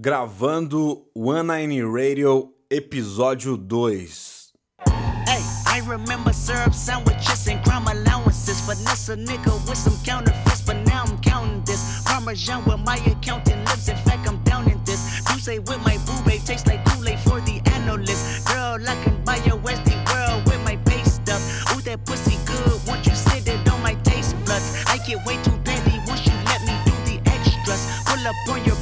gravando One Nine Radio episódio 2. Hey, I remember syrup sandwiches and crime allowances. Vanessa nigga with some counterfeits, but now I'm counting this. Parmesan with my accountant lips, in fact, I'm down in this. Juice with my boobay tastes like Kool Aid for the analyst. Girl, I can buy a Westie world with my base stuff. Ooh, that pussy good, won't you sit it on my taste buds? I get way too petty once you let me do the extras. Pull up on your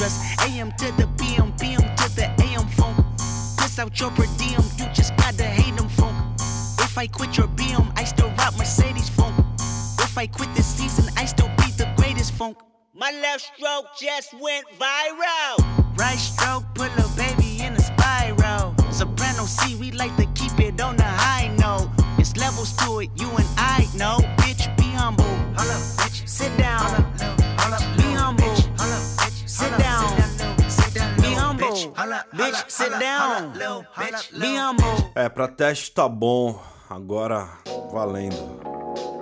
address. AM to the PM, PM to the AM phone. Piss out your per diem, you just gotta hate them phone. If I quit your BM, I still rock Mercedes phone. If I quit this season, I still be the greatest funk. My left stroke just went viral. Right stroke put a baby in a spiral. Soprano C, we like to keep it on the high note. It's levels to it, you and I know. Sit down, me amor. É, pra teste tá bom, agora valendo.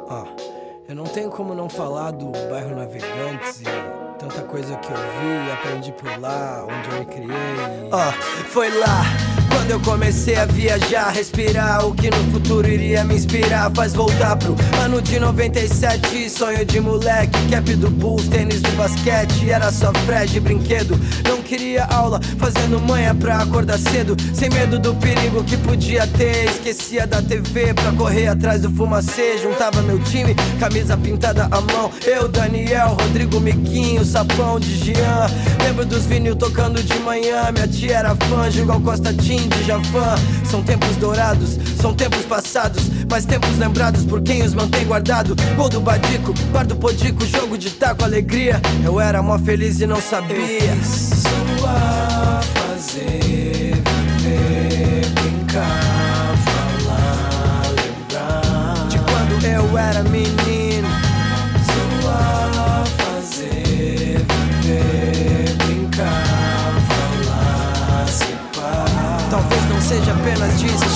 Ah. Eu não tenho como não falar do bairro Navegantes e tanta coisa que eu vi e aprendi por lá, onde eu me criei. Ó, oh, foi lá quando eu comecei a viajar, respirar o que no futuro iria me inspirar. Faz voltar pro ano de 97, sonho de moleque, cap do Bulls, tênis do basquete. Era só fresh brinquedo, não queria aula, fazendo manha pra acordar cedo. Sem medo do perigo que podia ter, esquecia da TV pra correr atrás do fumacê. Juntava meu time, camisa camisa pintada à mão. Eu, Daniel, Rodrigo Miquinho, sapão de Jean. Lembro dos vinil tocando de manhã. Minha tia era fã, igual Costa Tim de Javan. São tempos dourados, são tempos passados, mas tempos lembrados por quem os mantém guardado. Gol do Badico, par do Podico, jogo de taco, alegria. Eu era mó feliz e não sabia.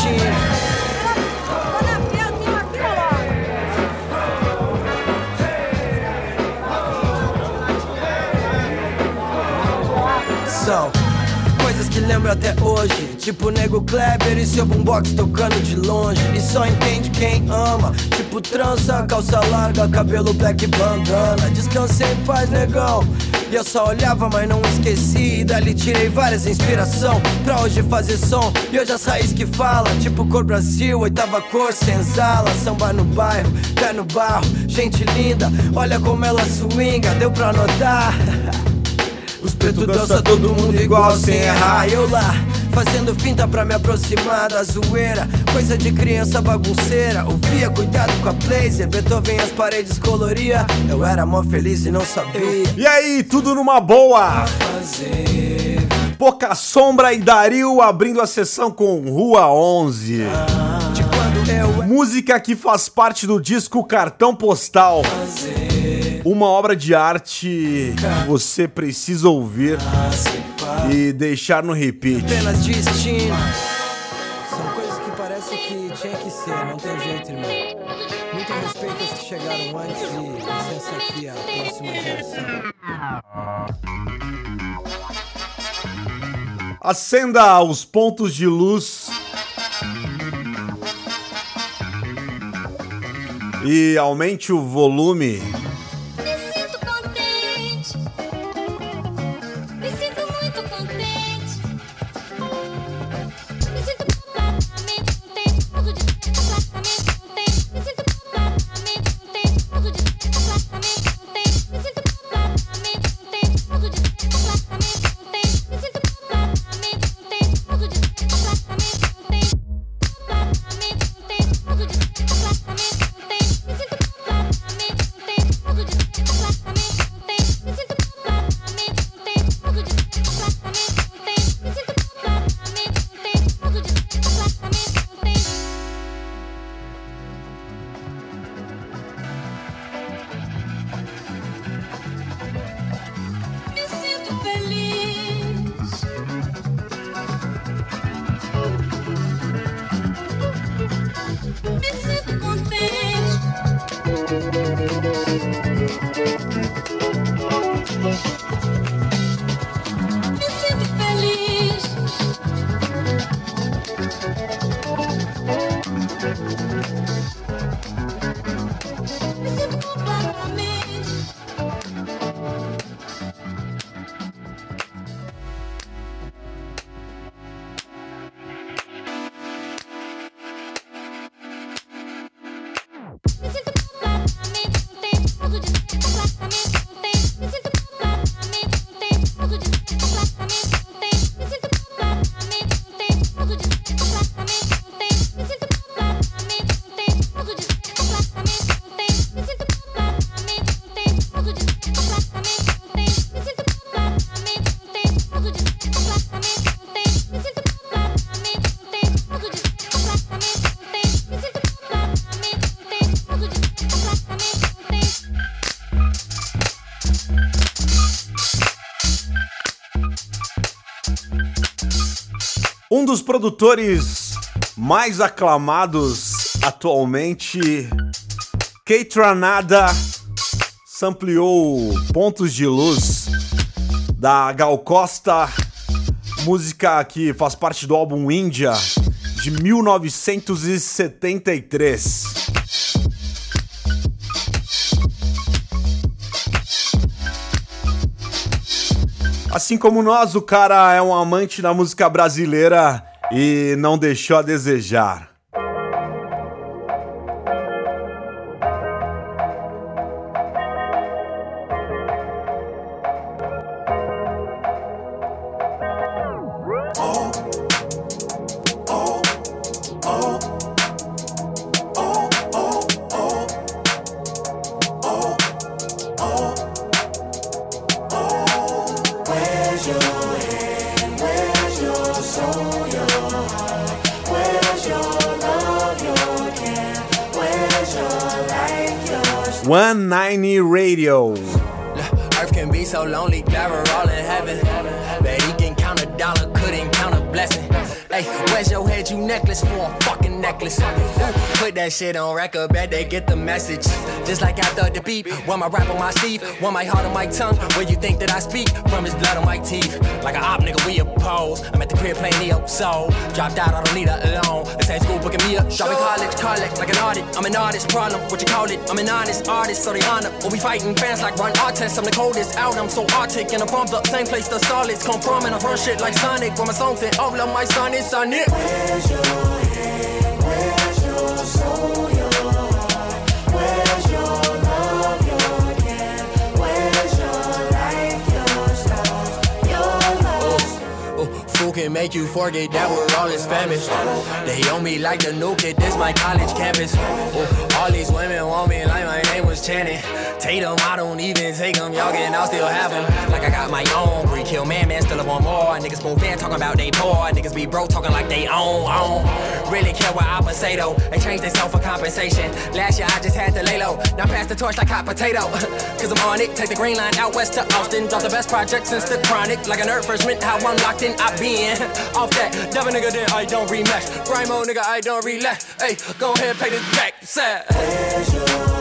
gente. São coisas que lembro até hoje. Tipo Nego Kleber e seu boombox tocando de longe. E só entende quem ama. Tipo trança, calça larga, cabelo black bandana. Descansa em paz, negão. E eu só olhava, mas não esqueci. E dali tirei várias inspiração pra hoje fazer som. E hoje é as raízes que fala, tipo cor Brasil, oitava cor, senzala. Samba no bairro, pé no barro, gente linda. Olha como ela swinga, deu pra notar. Os pretos dançam todo mundo igual sem errar. Eu lá Fazendo finta pra me aproximar da zoeira. Coisa de criança bagunceira. Ouvia, cuidado com a blazer. Beethoven as paredes coloria. Eu era mó feliz e não sabia E aí, tudo numa boa! Pouca Sombra e Dario abrindo a sessão com Rua 11 Música que faz parte do disco Cartão Postal. Uma obra de arte que você precisa ouvir e deixar no repeat. Apenas desistindo. São coisas que parece que tinha que ser, não tem jeito, irmão. Muito respeito aos que chegaram antes e licença aqui a próxima geração. Acenda os pontos de luz. E aumente o volume Um dos produtores mais aclamados atualmente, Kate Ranada, sampleou Pontos de Luz da Gal Costa, música que faz parte do álbum Índia de 1973. Assim como nós, o cara é um amante da música brasileira e não deixou a desejar. Shit on record, bet they get the message. Just like after the beat, one my rap on my sleeve, one my heart on my tongue. Where you think that I speak from his blood on my teeth? Like a op nigga, we oppose. I'm at the crib playing Neo Soul. Dropped out, I don't need her alone. This ain't school booking me up. Shopping college, collect like an audit. I'm an artist, problem, what you call it? I'm an honest artist, so they honor. When we fighting fans like run artists, I'm the coldest out. I'm so arctic and I'm from the same place the solids come from. And I run shit like Sonic. When my songs hit, all of my son is on it. Where's your make you forget that we're all as famous. They owe me like the new kid, this my college campus. Oh, all these women want me like my name was Channing. Tatum, I don't even take them, y'all can I'll still have them. Like I got my own, free kill man, man, still want more. Niggas move in talking about they poor, niggas be broke talking like they own, own. Really care what I say though, they change their themselves for compensation. Last year I just had to lay low, now pass the torch like hot potato. Cause I'm on it, take the green line out west to Austin. Drop the best project since the chronic, like a nerd first mint, how I'm locked in, I been off that. Never nigga, then I don't rematch. Grimo nigga, I don't relax. Hey, go ahead, pay this back. Sad.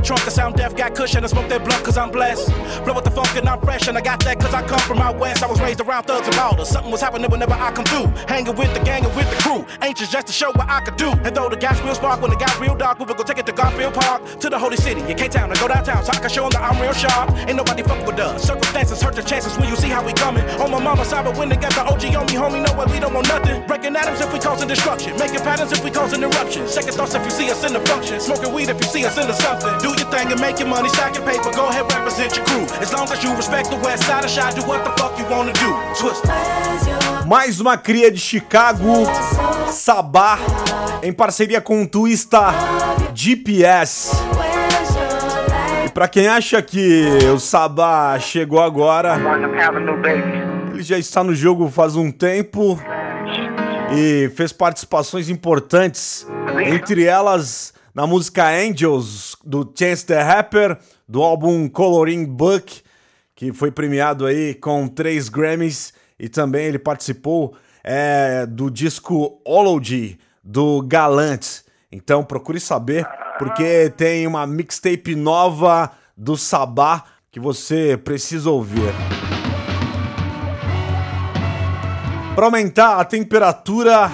That trunk, I sound deaf, got cushion, I smoke that blunt cause I'm blessed. Blow with the funk and I'm fresh, and I got that cause I come from out west. I was raised around thugs and ballers. Something was happening whenever I come through. Hanging with the gang and with the crew. Anxious just to show what I could do. And though the gas will spark when it got real dark, we would go take it to Garfield Park, to the holy city, in K-Town, and go downtown so I can show 'em that I'm real sharp. Ain't nobody fuck with us. Circumstances hurt your chances when you see how we coming. On my mama's side, but when they got the OG on me, homie, know what we don't want nothing. Breaking atoms if we causing destruction. Making patterns if we causing eruptions. Second thoughts if you see us in the function. Smoking weed if you see us into something. Do your thing and make your money, stack your paper. Go ahead, represent your crew. As long Mais uma cria de Chicago, Sabá, em parceria com o Twista GPS. E pra quem acha que o Sabá chegou agora, ele já está no jogo faz um tempo e fez participações importantes, entre elas na música Angels do Chance the Rapper, do álbum Coloring Book, que foi premiado aí com três Grammys e também ele participou é, do disco Ology do Galant. Então procure saber porque tem uma mixtape nova do Sabá que você precisa ouvir. Para aumentar a temperatura,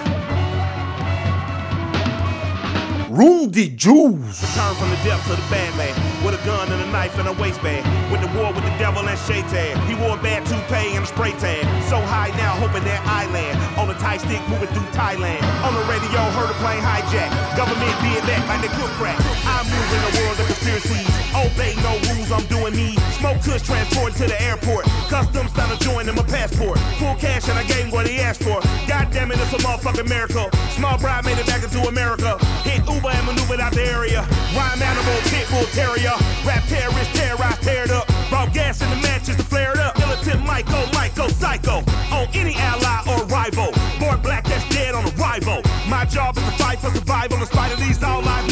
Room de Juice. Turn from the depths of the bad man with a gun and a knife and a waistband. With the war with the devil and. He wore a bad toupee and a spray tan. So high now, hoping that I land on a stick moving through Thailand. On the radio, heard a plane hijack. Government being back like they cook crack. I move in a world of conspiracies. Obey no rules, I'm doing me. Smoke kush transported to the airport. Customs found a joint in my passport. Full cash and I gave what he asked for. Goddamn Damn it, it's a motherfucking miracle. Small bride made it back into America. Hit Uber and maneuvered out the area. Rhyme animal, pit bull terrier. Rap terrorist, terrorize, tear it up. Brought gas in the matches to flare it up. Militant Michael, Michael, psycho. On any ally or rival. Born black, that's dead on arrival. My job is to fight for survival in spite of these all lives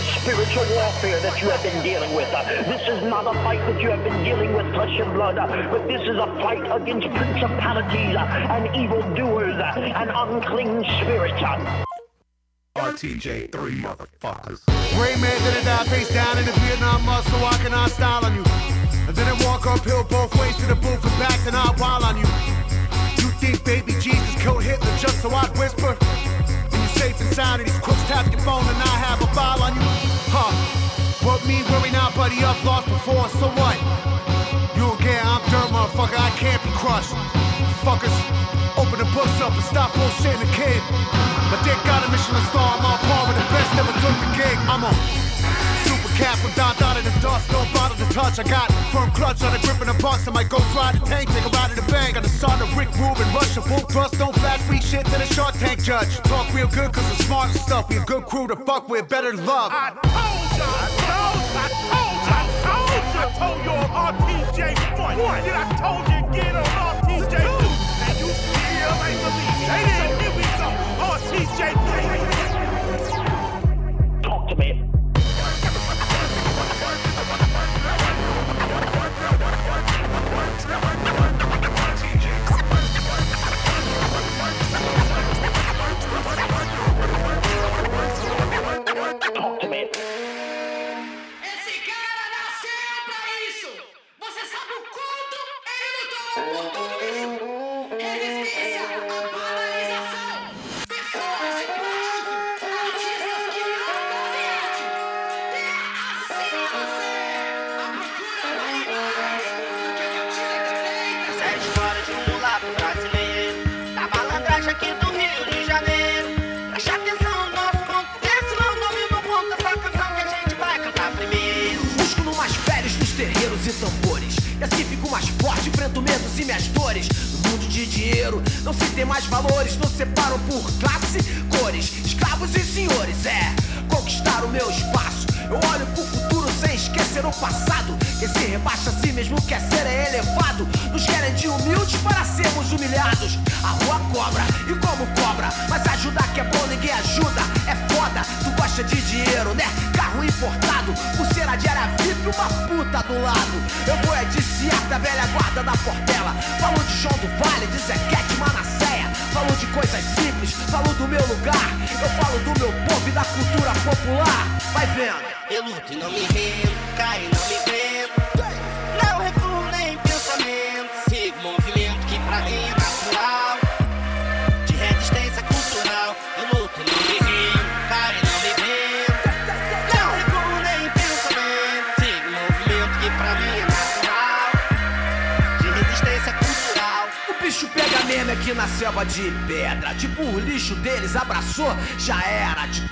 is spiritual warfare that you have been dealing with. This is not a fight that you have been dealing with flesh and blood, but this is a fight against principalities and evildoers and unclean spirits. uh. RTJ, three motherfuckers. Gray man didn't die face down in the Vietnam mud, so I can I style on you. I didn't walk uphill both ways to the booth and back, then I wild on you. You think baby Jesus killed Hitler just so I'd whisper? And sound, and these crooks tap your phone, and I have a file on you. Huh? What me worry now, buddy? I've lost before, so what? You care, I'm dirt, motherfucker. I can't be crushed. Fuckers, open the books up and stop bullshitting the kid. My dick got a Michelin star, I'm on par with the best ever took the gig. I'm a cat from down down in the dust, don't bother to touch. I got firm clutch on the grip in the box. I might go ride the tank, take a ride in the bank. Got the son of Rick Rubin, Russia, full thrust, don't flash weak shit to the Shark Tank judge. Talk real good cause we're smart stuff. We a good crew to fuck with, better love. I told you, I told you, I told you, I told you, I told you on RTJ one. Then I told you again on RTJ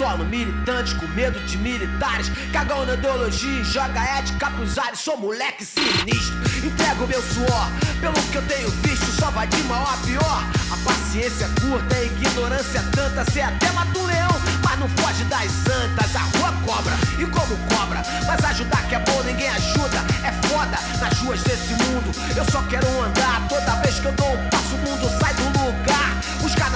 Titolo militante com medo de militares. Cagão na ideologia, joga ética pros ares. Sou moleque sinistro, entrego meu suor. Pelo que eu tenho visto, só vai de mal a pior. A paciência é curta, a ignorância é tanta. Cê até mata um leão, mas não foge das antas. A rua cobra, e como cobra. Mas ajudar que é bom, ninguém ajuda. É foda nas ruas desse mundo. Eu só quero andar toda vez que eu dou um passo, o mundo sai do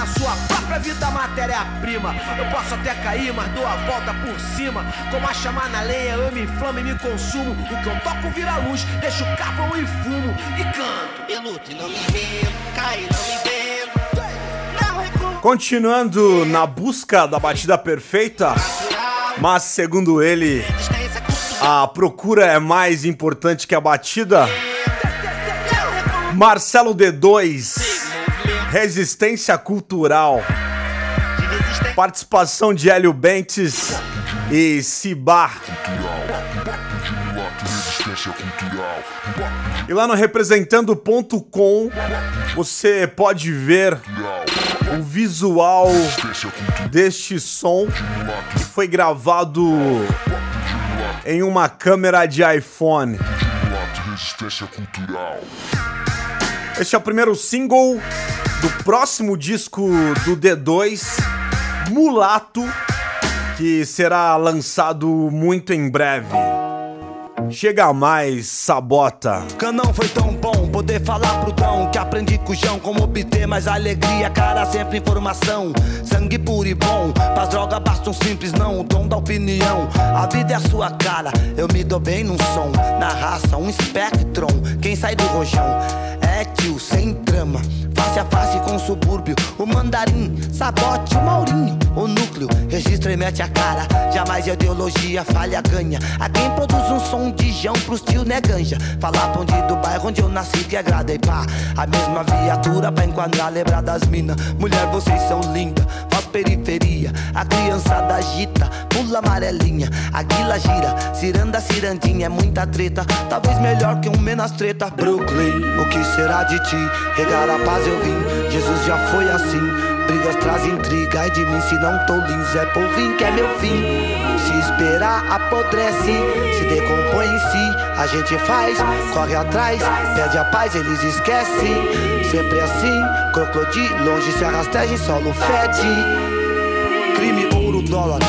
na sua própria vida matéria-prima. Eu posso até cair, mas dou a volta por cima. Como a chamar na lenha, eu me inflamo e me consumo. O que eu toco vira luz, deixo carvão e fumo e canto. Eu luto e não me rendo Caio e não me vendo Continuando na busca da batida perfeita, mas segundo ele, a procura é mais importante que a batida. Marcelo D2, Resistência Cultural, participação de Hélio Bentes e Cibar. E lá no representando.com você pode ver o visual deste som que foi gravado em uma câmera de iPhone. Este é o primeiro single do próximo disco do D2, Mulato, que será lançado muito em breve. Chega mais, sabota. Canão foi tão bom poder falar pro Dão Que aprendi com o João como obter mais alegria Cara, sempre informação, sangue puro e bom Pras drogas basta um simples não, o dom da opinião. A vida é a sua cara, eu me dou bem num som. Na raça, um espectron, quem sai do rojão É tio, sem trama, face a face com o subúrbio O mandarim, sabote, o maurinho. O núcleo, registra e mete a cara Jamais ideologia falha ganha. A quem produz um som de jão pros tio né ganja Falar ponte do bairro onde eu nasci que agrada e pá. A mesma viatura pra enquadrar, lembrar das minas. Mulher, vocês são lindas, faz periferia. A criançada agita, pula amarelinha. A guila gira, ciranda cirandinha É muita treta, talvez melhor que um menos treta. Brooklyn, o que será de ti? Regar a paz eu vim, Jesus já foi assim Brigas traz intriga, ai de mim se não tô lindo Zé Polvinho que é meu fim. Se esperar apodrece, se decompõe em si A gente faz, corre atrás, pede a paz, eles esquecem. Sempre assim, crocodilo, longe se arrasteja em solo fede. Crime, ouro, dólar,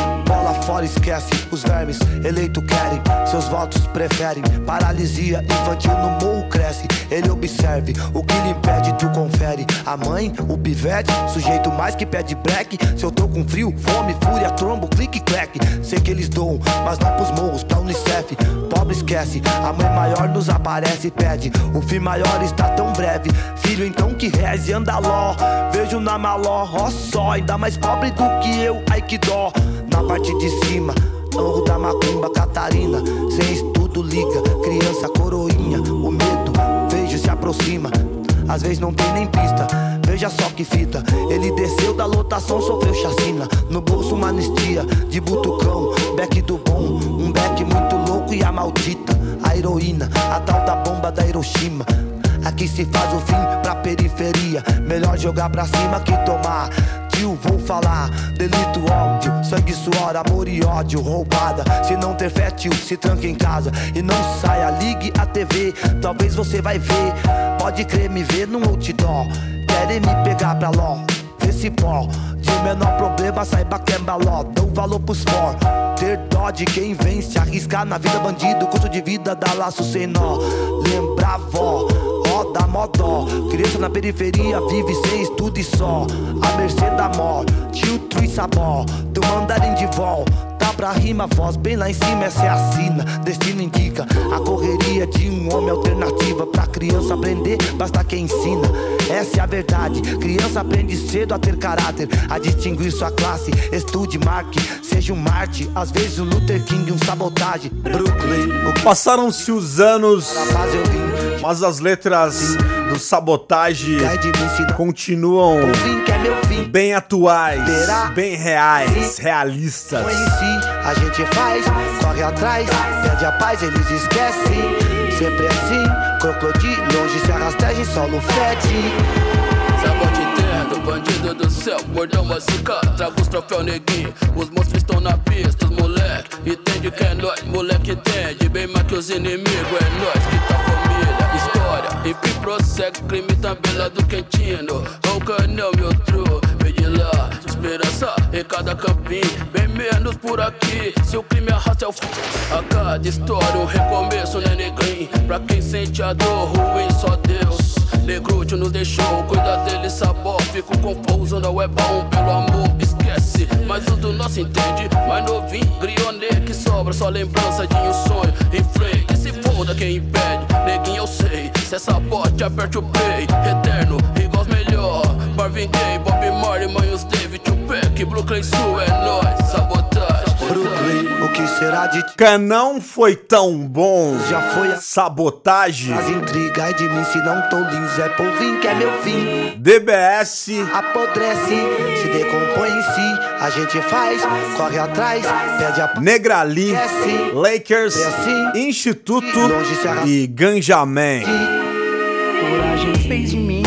fora, esquece Os vermes, eleito querem, seus votos preferem Paralisia infantil no morro cresce. Ele observe, o que lhe impede tu confere. A mãe, o pivete, sujeito mais que pede break Se eu tô com frio, fome, fúria, trombo, clique, clack Sei que eles doam, mas não pros morros, pra Unicef. Pobre esquece, a mãe maior nos aparece e pede. O fim maior está tão breve. Filho então que reze, anda ló. Vejo na maló, ó só Ainda mais pobre do que eu, ai que dó. Na parte de cima, anro da macumba Catarina Sem estudo liga, criança coroinha O medo, vejo se aproxima às vezes não tem nem pista, veja só que fita. Ele desceu da lotação, sofreu chacina. No bolso uma anistia, de butucão, beck do bom. Um beck muito louco e a maldita. A heroína, a tal da bomba da Hiroshima. Aqui se faz o fim pra periferia. Melhor jogar pra cima que tomar. Vou falar. Delito óbvio, sangue, suor, amor e ódio. Roubada. Se não ter fé, tio, se tranca em casa. E não saia, ligue a TV. Talvez você vai ver. Pode crer, me ver no outdoor. Querem me pegar pra ló. Esse pó, de menor problema, saiba que é baló. Dou valor pros for. Ter dó de quem vence, arriscar na vida bandido. Custo de vida dá laço sem nó. Lembrar vó, da modó. Criança na periferia vive sem estudo e só. A mercê da mó, tio Trui Sabó. Do mandarim de vol. Pra rima, voz bem lá em cima, essa é a sina. Destino indica a correria de um homem alternativa. Pra criança aprender, basta quem ensina. Essa é a verdade. Criança aprende cedo a ter caráter, a distinguir sua classe. Estude, marque, seja um Marte. Às vezes um Luther King, um sabotagem. Brooklyn, o Passaram-se os anos, mas as letras do Sabotage Cai de mim se não continuam bem atuais, bem reais, realistas. Conheci, a gente faz, corre atrás, pede a paz, eles esquecem. Sempre assim, crocodilo, longe se arrasteja em solo fede. Sabote entendo, bandido do céu, mordeu machucar, traga os troféus neguinho. Os monstros estão na pista, os moleque, entende que é nóis, moleque entende, bem mais que os inimigos, é nós que tá família, história. Enfim, prossegue, crime também lá do Quentino. O canel, meu tru, vem lá, esperança em cada campinho, bem menos por aqui. Se o crime arrasta é o fim, a cada história um recomeço, né, negrinho? Pra quem sente a dor ruim, só Deus. Negrúcio nos deixou, cuida dele, sabor. Fico confuso, não é bom, pelo amor, esquece. Mas o do nosso entende, mais novinho, grionê que sobra, só lembrança de um sonho. Frente, que se foda quem impede, neguinho eu sei. Se é sabote, aperte o play, eterno, igual melhor. Marvin Gaye, Bob Marley, Manhos David, Tupac, Brooklyn Sul, é nóis, sabotagem. Brooklyn, o que será de ti? Canão foi tão bom. Já foi a Sabotagem. as intrigas de mim se não tô lindo. Zé Polvinho que é meu fim. DBS. Apodrece, se decompõe em si. A gente faz, corre atrás, pede a Negrali, Desce. Lakers, É assim. Instituto e Ganjamin. Coragem fez de mim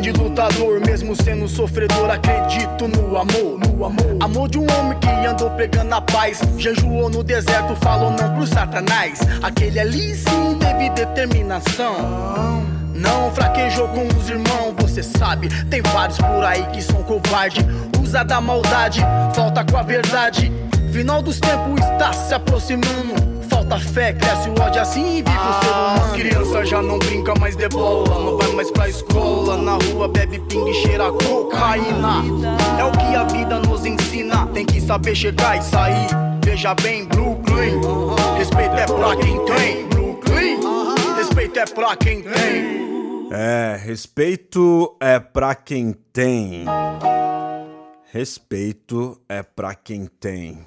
grande lutador, mesmo sendo sofredor, acredito no amor, no amor. Amor de um homem que andou pregando a paz, jejuou no deserto, falou não pro satanás. Aquele ali sim teve determinação. Não fraquejou com os irmãos, você sabe. Tem vários por aí que são covarde. Usa da maldade, falta com a verdade. Final dos tempos está se aproximando. Falta fé, cresce o ódio assim e vive o ser humano. As crianças já não brinca mais de bola, não vai mais pra escola. Na rua bebe pinga e cheira cocaína. É o que a vida nos ensina. Tem que saber chegar e sair. Veja bem, Brooklyn. Respeito é pra quem tem. Brooklyn. Respeito é pra quem tem. É, respeito é pra quem tem. Respeito é pra quem tem.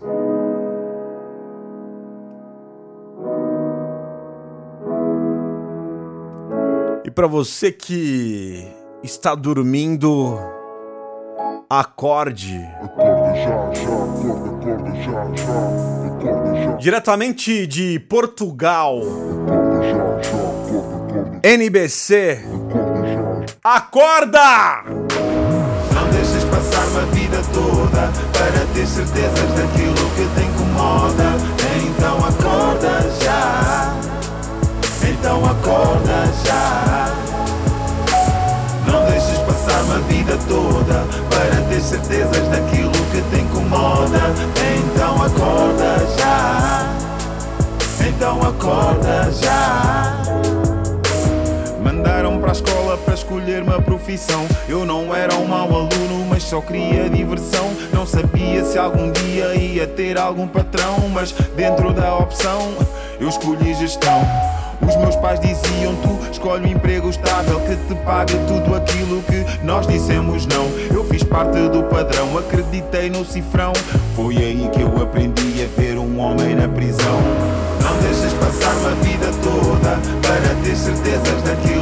Pra você que está dormindo, acorde. Diretamente de Portugal. NBC. Acorda! Não deixes passar uma vida toda para ter certezas daquilo que te incomoda. Então acorda já. Então acorda já. Toda para ter certezas daquilo que te incomoda. Então acorda já. Então acorda já. Mandaram para a escola para escolher uma profissão. Eu não era um mau aluno, mas só queria diversão. Não sabia se algum dia ia ter algum patrão, mas dentro da opção eu escolhi gestão. Os meus pais diziam tu escolhe um emprego estável que te pague tudo aquilo que nós dissemos não. Eu fiz parte do padrão, acreditei no cifrão. Foi aí que eu aprendi a ver um homem na prisão. Não deixes passar uma vida toda para ter certezas daquilo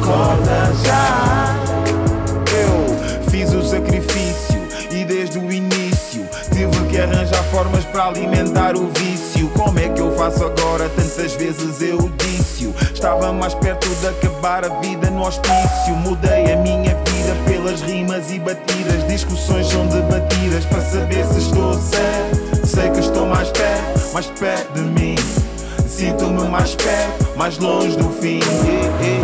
acorda já. Eu fiz o sacrifício e desde o início tive que arranjar formas para alimentar o vício. Como é que eu faço agora? Tantas vezes eu disse. Estava mais perto de acabar a vida no hospício. Mudei a minha vida pelas rimas e batidas. Discussões são debatidas para saber se estou certo. Sei que estou mais perto, mais perto de mim. Sinto-me mais perto, mais longe do fim.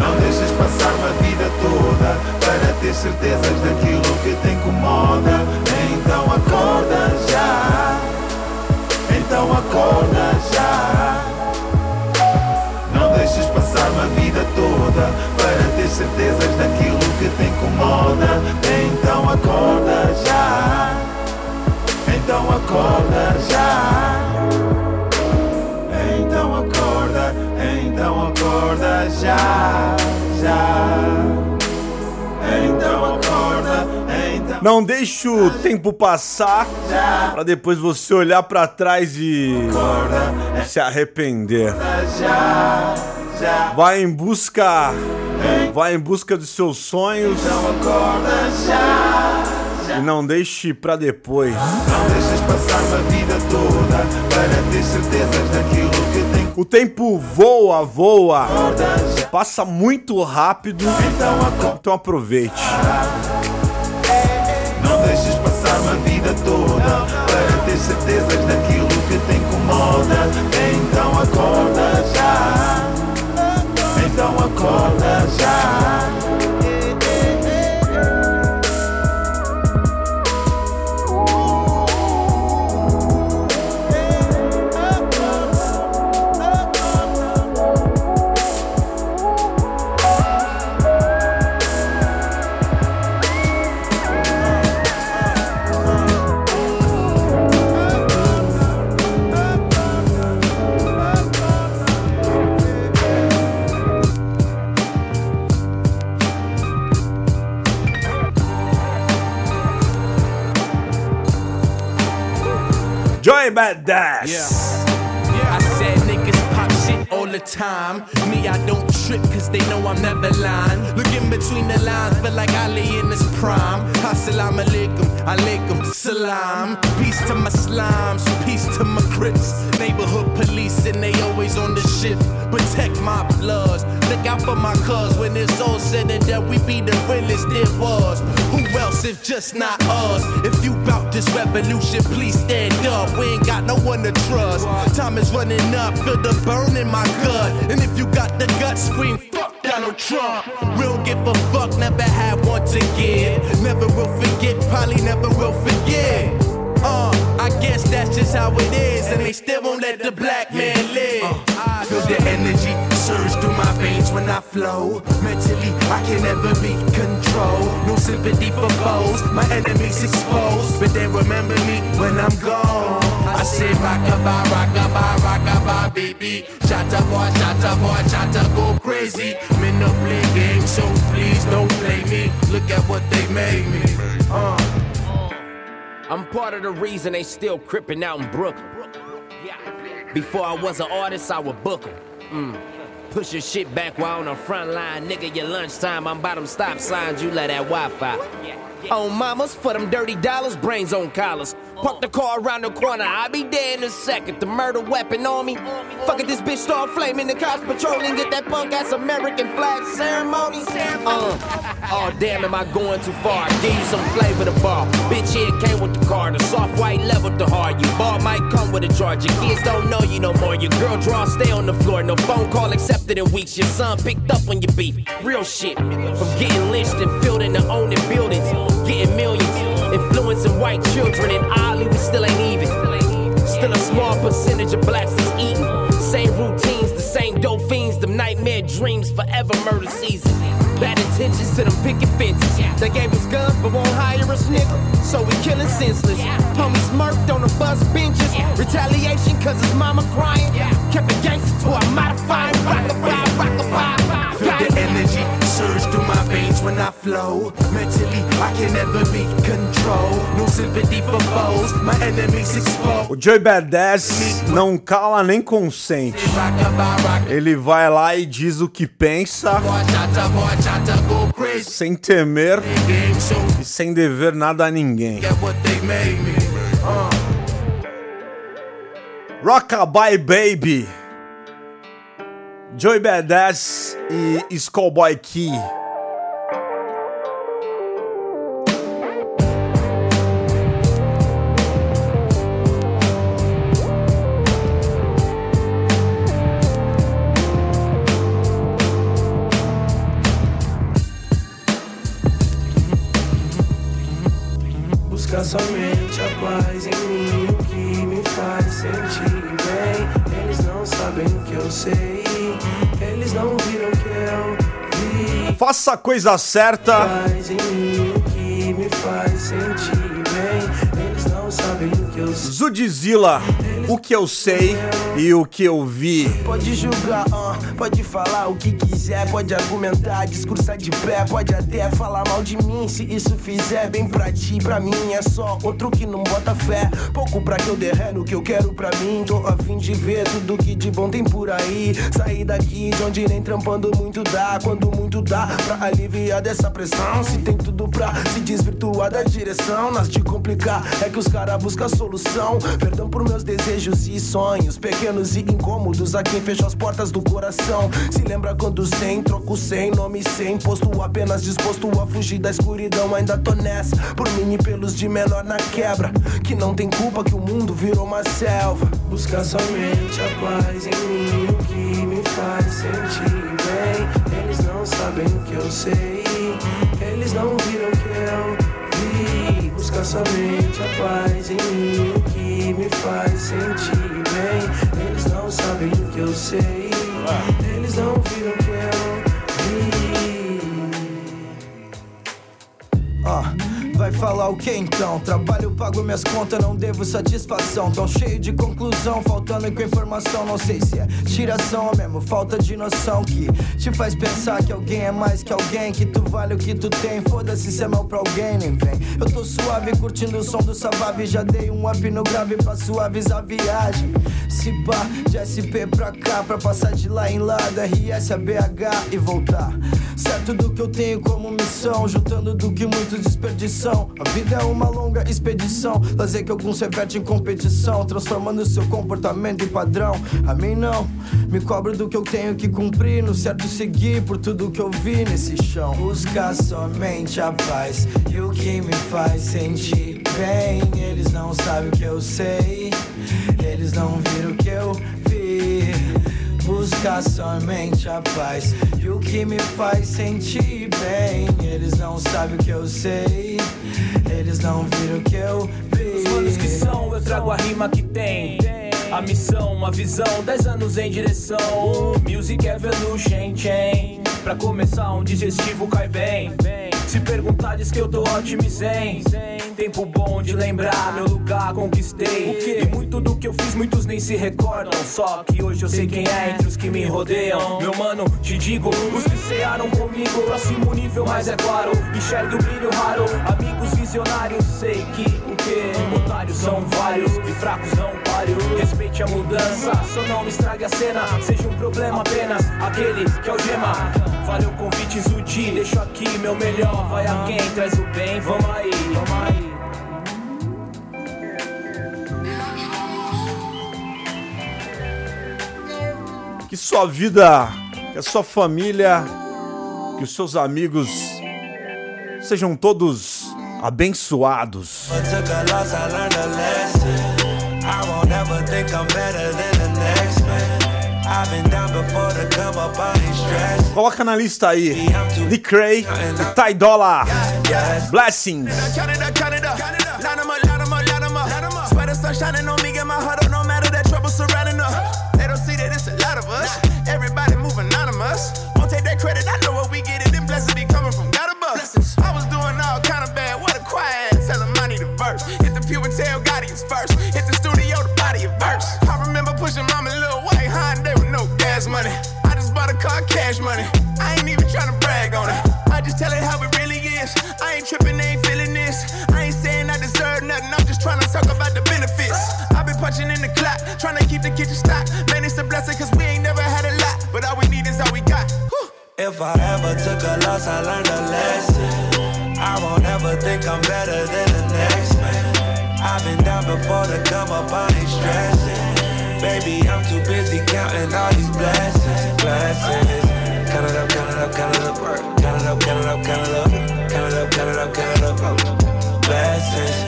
Não deixes passar uma vida toda para ter certezas daquilo que te incomoda. Então acorda já. Então acorda já. Não deixes passar uma vida toda para ter certezas daquilo que te incomoda. Então acorda já. Então acorda já. Então acorda já, já. Então acorda, então. Não deixe o tempo passar pra depois você olhar pra trás e se arrepender. Já, já. Vai em busca, vai em busca dos seus sonhos Então acorda já. E não deixe pra depois. Não deixes passar uma vida toda para ter certezas daquilo que tem. O tempo voa, voa, passa muito rápido, então aproveite. Não deixes passar uma vida toda para ter certezas daquilo que te incomoda. Então acorda já. Então acorda já. Joy Badass. I said niggas pop shit all the time. Me, I don't trip cause they know I'm never lying. Looking between the lines, feel like Ali in his prime. Assalamu alaikum, alaikum, salam. Peace to my slimes, peace to my crips. Neighborhood police and they always on the shift. Protect my bloods, look out for my cuz. When it's all said and done, we be the realest there was. Who else if just not us? If you bout this revolution, please stand up. We ain't got no one to trust. Time is running up, feel the burn in my gut. And if you got the guts, scream fuck Donald Trump. Don't give a fuck, never had to give. Never will forget, probably never will forget. Uh, I guess that's just how it is, and they still won't let the black man I flow. Mentally, I can never be controlled. No sympathy for foes, my enemies exposed, but they remember me when I'm gone. I say rockabye, rockabye, rockabye, baby. Shatta boy, shatta boy, shatta go crazy. Men no play games, so please don't play me. Look at what they made me. Uh. I'm part of the reason they still crippin' out in Brooklyn. Before I was an artist, I would book 'em. Mm. Push your shit back while on the front line. Nigga, your lunchtime, I'm by them stop signs, you let that Wi Fi. On mamas, for them dirty dollars, brains on collars. Park the car around the corner, I'll be there in a second. The murder weapon on me. Fuck it, this bitch start flaming. The cops patrolling, get that punk ass American flag ceremony. Uh, oh damn, am I going too far? Give you some flavor to bar. Bitch, here came with the car. The soft white level the hard. You bar might come with a charge. Your kids don't know you no more. Your girl draw, stay on the floor. No phone call accepted in weeks. Your son picked up when you beef. Real shit. From getting lynched and filled in the owning buildings. Getting millions. Influencing white children in Ollie, we still ain't even. Still a small percentage of blacks is eating. Same routines, the same dope fiends, them nightmare dreams, forever murder season. Bad intentions to them picket fences. They gave us guns but won't hire us, nigga. So we killing senseless. Homies murked on the bus benches. Retaliation cause his mama crying. Kept it gangster till I modified. Rockabye, rockabye. Feel the energy through my veins when I flow. Mentally, I can never be. No sympathy for foes, my enemies exposed. O Joey Badass não cala nem consente. Ele vai lá e diz o que pensa, sem temer e sem dever nada a ninguém. Rockabye Baby, Joey Badass e Skullboy Key. Busca somente a paz em mim, o que me faz sentir bem. Eles não sabem o que eu sei, eles não viram o que eu vi. Faça a coisa certa. Paz em mim, o que me faz sentir bem. Eles não sabem o que eu sei. Zudzilla, o que eu sei e o que eu vi. Pode julgar, ah, pode falar o que quiser, pode argumentar, discursar de pé, pode até falar mal de mim se isso fizer bem pra ti, pra mim é só outro que não bota fé. Pouco pra que eu derreno o que eu quero pra mim, tô a fim de ver tudo que de bom tem por aí. Sair daqui de onde nem trampando muito dá, quando muito dá pra aliviar dessa pressão. Se tem tudo pra se desvirtuar da direção, nas de complicar é que os caras buscam solução. Perdão por meus desejos e sonhos, pequenos e incômodos a quem fecha as portas do coração. Se lembra quando sem troco sem nome sem posto apenas disposto a fugir da escuridão. Ainda tô nessa por mini pelos de menor na quebra, que não tem culpa que o mundo virou uma selva. Busca somente a paz em mim, o que me faz sentir bem. Eles não sabem o que eu sei, eles não viram o que eu vi. Busca somente a paz em mim, me faz sentir bem. Eles não sabem o que eu sei, eles não viram o que eu vi. Ó, vai falar o que então? Trabalho, pago minhas contas, não devo satisfação. Tão cheio de conclusão, faltando com informação. Não sei se é tiração ou mesmo falta de noção que te faz pensar que alguém é mais que alguém. Que tu vale o que tu tem. Foda-se se é mal pra alguém, nem vem. Eu tô suave, curtindo o som do Savave. Já dei um up no grave pra suavizar a viagem. Se pá, de SP pra cá, pra passar de lá em lá, da RS a BH e voltar. Certo do que eu tenho como missão, juntando do que muitos A vida é uma longa expedição, lazer que alguns revertem em competição, transformando seu comportamento em padrão. A mim não, me cobro do que eu tenho que cumprir, no certo seguir por tudo que eu vi nesse chão. Buscar somente a paz e o que me faz sentir bem. Eles não sabem o que eu sei, eles não viram o que eu vi. Buscar somente a paz e o que me faz sentir Eles não sabem o que eu sei, eles não viram o que eu vi. Os manos que são, eu trago a rima que tem. A missão, a visão, 10 anos em direção. Music Evolution Chain. Pra começar, um digestivo cai bem. Se perguntar, diz que eu tô ótimo zen. Tempo bom de lembrar, meu lugar conquistei. E muito do que eu fiz, muitos nem se recordam. Só que hoje eu sei quem é entre os que me rodeiam. Meu mano, te digo, os que cearam comigo, próximo nível, mas é claro. Enxergue o brilho raro, amigos visionários. Sei que o que? Otários são vários e fracos não páreo. Respeite a mudança, só não me estrague a cena. Seja um problema apenas aquele que é o gema. Valeu o convite, Zudi, deixo aqui meu melhor. Vai a quem traz o bem, vamos aí, vamos aí. Que sua vida, que a sua família, que os seus amigos sejam todos abençoados. Coloca na lista aí The Cray e Ty Dolla Blessings. Gas money. I just bought a car, cash money. I ain't even trying to brag on it. I just tell it how it really is. I ain't tripping, ain't feeling this. I ain't saying I deserve nothing. I'm just trying to talk about the benefits. I've been punching in the clock, trying to keep the kitchen stocked. Man, it's a blessing, cause we ain't never had a lot. But all we need is all we got. If I ever took a loss, I learned a lesson. I won't ever think I'm better than the next man. I've been down before to come up, I ain't stressing. Baby, I'm too busy counting all these blessings, blessings. Count it up, count it up, count it up, count it up, count it up, count it up, count it up, count it up, count it up, blessings.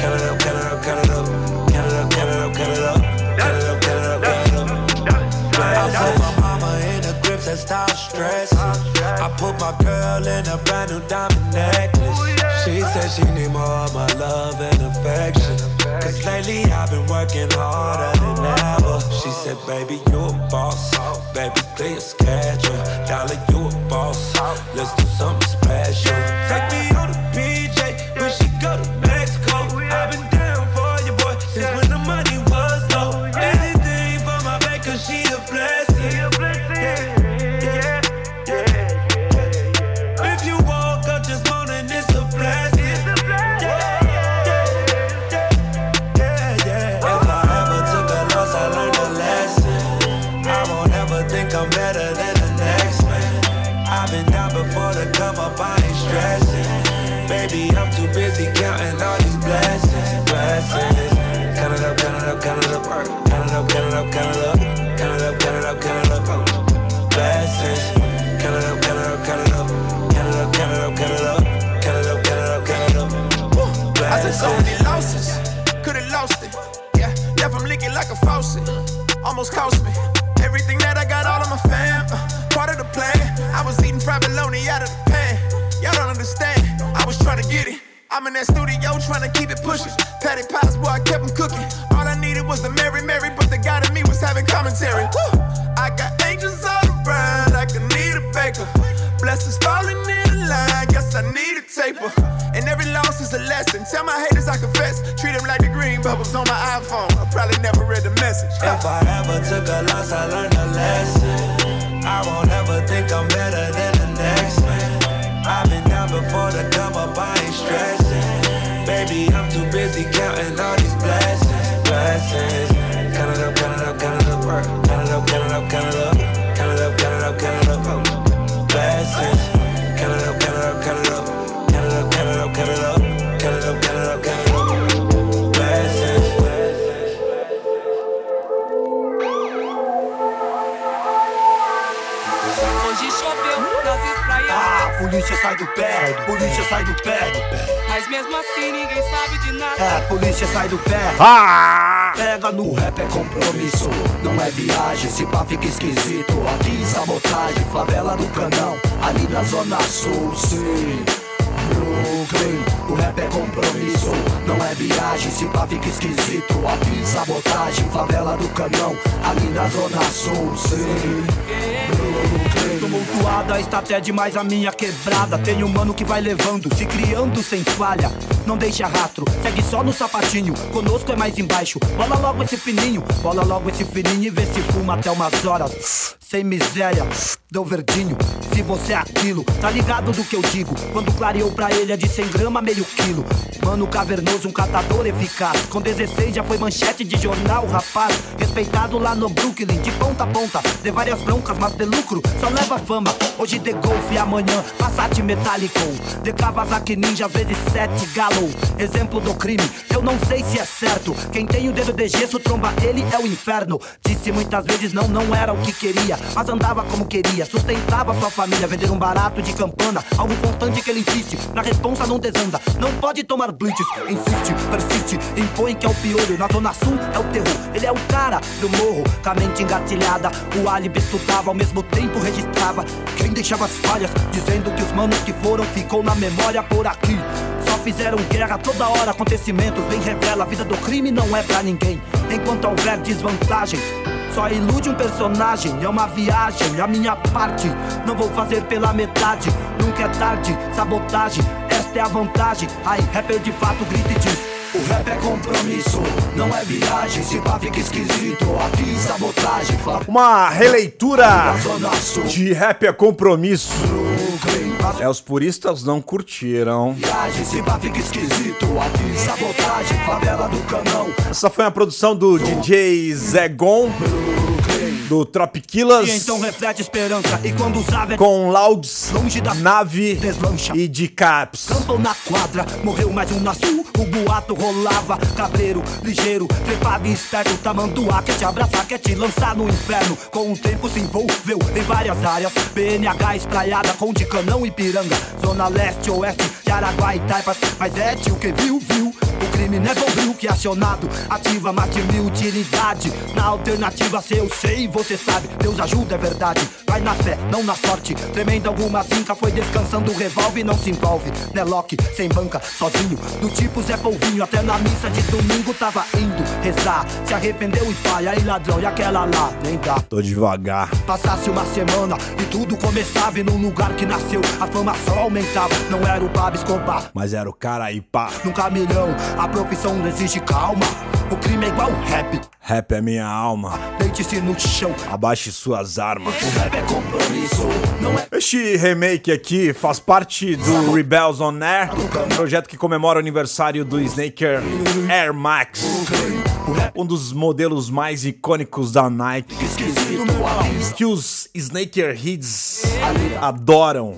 Count it up, count it up, count it up, count it up, count it up, count it up, count it up, count it up, count it up, blessings. I put my mama in the grips and stop stress. I put my girl in a brand new diamond necklace. She said she need more of my love and affection. Cause lately I've been working harder than ever. She said, baby, you a boss. Baby, clear your schedule. Dollar, you a boss. Let's do something special. Take me on a like a faucet. Almost cost me everything that I got, all of my fam. uh, part of the plan. I was eating fried bologna out of the pan. Y'all don't understand. I was trying to get it. I'm in that studio trying to keep it pushing. Patty pies, boy, I kept them cooking. All I needed was the Mary Mary, but the God in me was having commentary. Woo! I got angels all around, like a Nita Baker. Blessings falling in need a taper. And every loss is a lesson. Tell my haters I confess. Treat them like the green bubbles on my iPhone. I probably never read the message. If I ever took a loss, I learned a lesson. I won't ever think I'm better than the next man. I've been down before the come up, I ain't stressing. Baby, I'm too busy counting all these blessings, blessings. Polícia sai do pé, polícia sai do pé. Mas mesmo assim ninguém sabe de nada. É, polícia sai do pé. Ah! Pega no rap é compromisso, não é viagem, se pá fica esquisito. Aqui sabotagem, favela do canão, ali da zona sul, sim. Brooklyn, o rap é compromisso, não é viagem, se pá fica esquisito. Aqui sabotagem, favela do canão, ali da zona sul, sim. Brooklyn. Tumultuada está até demais a minha quebrada. Tem um mano que vai levando, se criando sem falha. Não deixa rastro, segue só no sapatinho. Conosco é mais embaixo. Bola logo esse fininho, bola logo esse fininho e vê se fuma até umas horas. Sem miséria, deu verdinho. Se você é aquilo, tá ligado do que eu digo? Quando clareou pra ele é de 100 grama, meio quilo. Mano cavernoso, um catador eficaz. Com 16 já foi manchete de jornal, rapaz. Respeitado lá no Brooklyn, de ponta a ponta. De várias broncas, mas de lucro, só leva fama. Hoje de Golf e amanhã Passat Metallico. De Kawasaki Ninja vezes 7 Galo. Exemplo do crime, eu não sei se é certo. Quem tem o dedo de gesso, tromba ele é o inferno. Disse muitas vezes não, não era o que queria. Mas andava como queria, sustentava sua família. Vender um barato de campana, algo constante que ele insiste. Na responsa não desanda, não pode tomar blitz. Insiste, persiste, impõe que é o piolho. Na zona sul é o terror, ele é o cara do morro. Com a mente engatilhada, o álibi estudava, ao mesmo tempo registrava. Quem deixava as falhas, dizendo que os manos que foram ficou na memória por aqui. Só fizeram guerra toda hora, acontecimentos bem revela. A vida do crime não é pra ninguém. Enquanto houver desvantagem, só ilude um personagem, é uma viagem, a minha parte. Não vou fazer pela metade, nunca é tarde, sabotagem, esta é a vantagem. Ai, rapper de fato grita e diz. O rap é compromisso, não é viagem, se pá fica esquisito. Aqui sabotagem. Uma releitura de rap é compromisso. É, os puristas não curtiram. Essa foi a produção do DJ Zegon do Tropiquilas, então reflete esperança. E quando usava com Louds, Nave e de Caps. Campão na quadra, morreu mais um na sul, o boato rolava. Cabreiro, ligeiro, trepado e esperto, tamanduá quer te abraçar, quer te lançar no inferno. Com o tempo se envolveu em várias áreas. BNH espraiada com de canão e piranga. Zona leste, oeste, de Araguá e Taipas. Mas é tio que viu, viu. O crime não é bombril que acionado. Ativa, mate mil utilidade. Na alternativa, se eu sei, você sabe. Deus ajuda, é verdade. Vai na fé, não na sorte. Tremendo alguma zinca, foi descansando o revólver, não se envolve. Né, Loki, sem banca, sozinho. Do tipo Zé Polvinho, até na missa de domingo tava indo rezar. Se arrependeu e pai, aí ladrão, e aquela lá, nem dá. Tô devagar. Passasse uma semana e tudo começava e num lugar que nasceu a fama só aumentava. Não era o Pablo Escobar, Mas era o cara aí, pá. num caminhão. A profissão não exige calma. O crime é igual rap. Rap é minha alma. Deite-se no chão. Abaixe suas armas. O rap é compromisso, não é Este remake aqui faz parte do Rebels on Air, projeto que comemora o aniversário do Snaker Air Max, um dos modelos mais icônicos da Nike, que os Snakerheads adoram.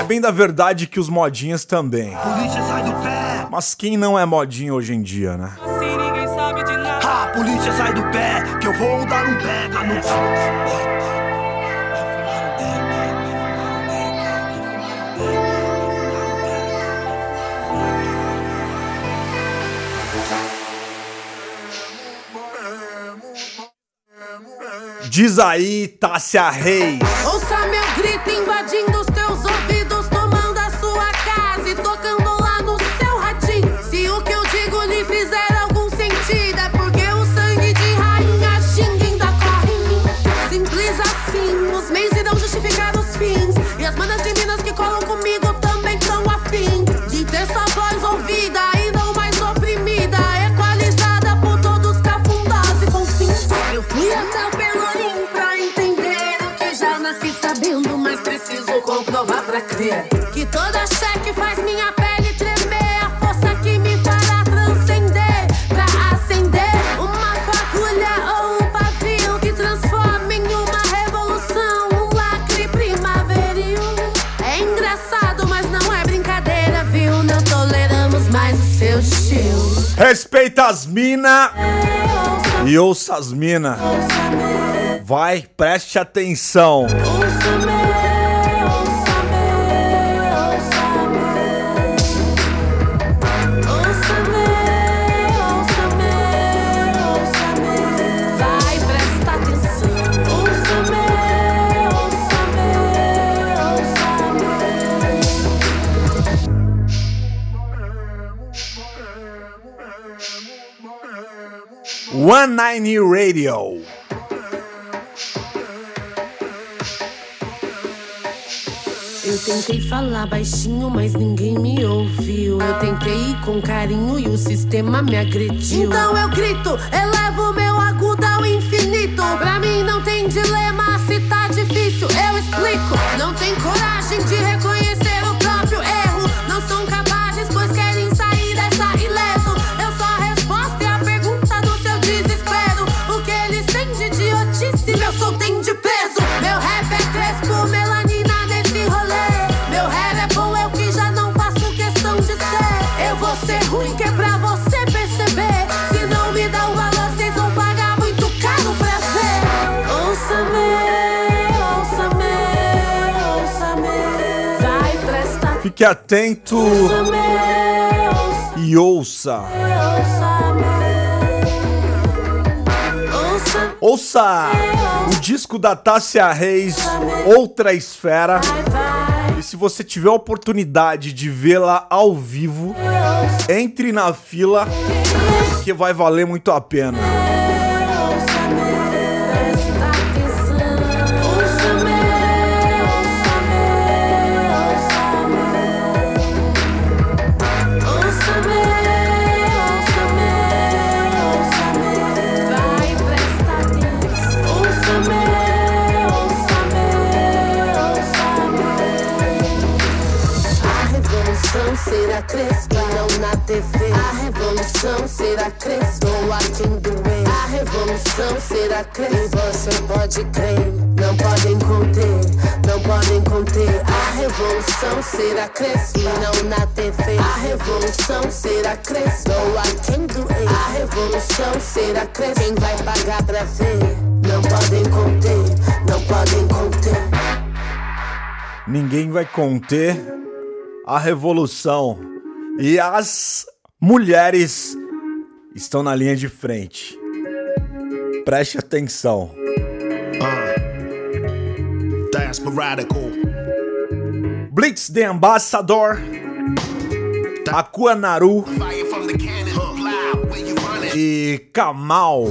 É bem da verdade que os modinhas também. Polícia sai do pé. Mas quem não é modinho hoje em dia, né? Assim ninguém sabe de nada. Ah, polícia sai do pé, que eu vou dar um pega no. Diz aí, Tássia Reis. Ouça meu grito invadindo crer. Que toda cheque faz minha pele tremer. A força que me fará transcender. Pra acender uma fagulha ou um pavio que transforma em uma revolução. Um lacre primaveril. É engraçado, mas não é brincadeira, viu? Não toleramos mais o seu estilo. Respeita as mina e ouça as mina. Vai, preste atenção. Vai, One Nine Radio. Eu tentei falar baixinho, mas ninguém me ouviu. Eu tentei ir com carinho e o sistema me agrediu. Então eu grito, elevo meu agudo ao infinito. Fique atento e ouça. Ouça o disco da Tássia Reis, Outra Esfera. E se você tiver a oportunidade de vê-la ao vivo, entre na fila, que vai valer muito a pena. TV. A revolução será crespa, I can do it. A revolução será crespa, e você pode crer. Não podem conter, não podem conter. A revolução será crespa, e não na TV. A revolução será crespa, I can do it. A revolução será crespa, quem vai pagar pra ver? Não podem conter, não podem conter. Ninguém vai conter a revolução. E as mulheres estão na linha de frente. Preste atenção. Diasporadical. Blitz the Ambassador, Akua Naru e Kamal.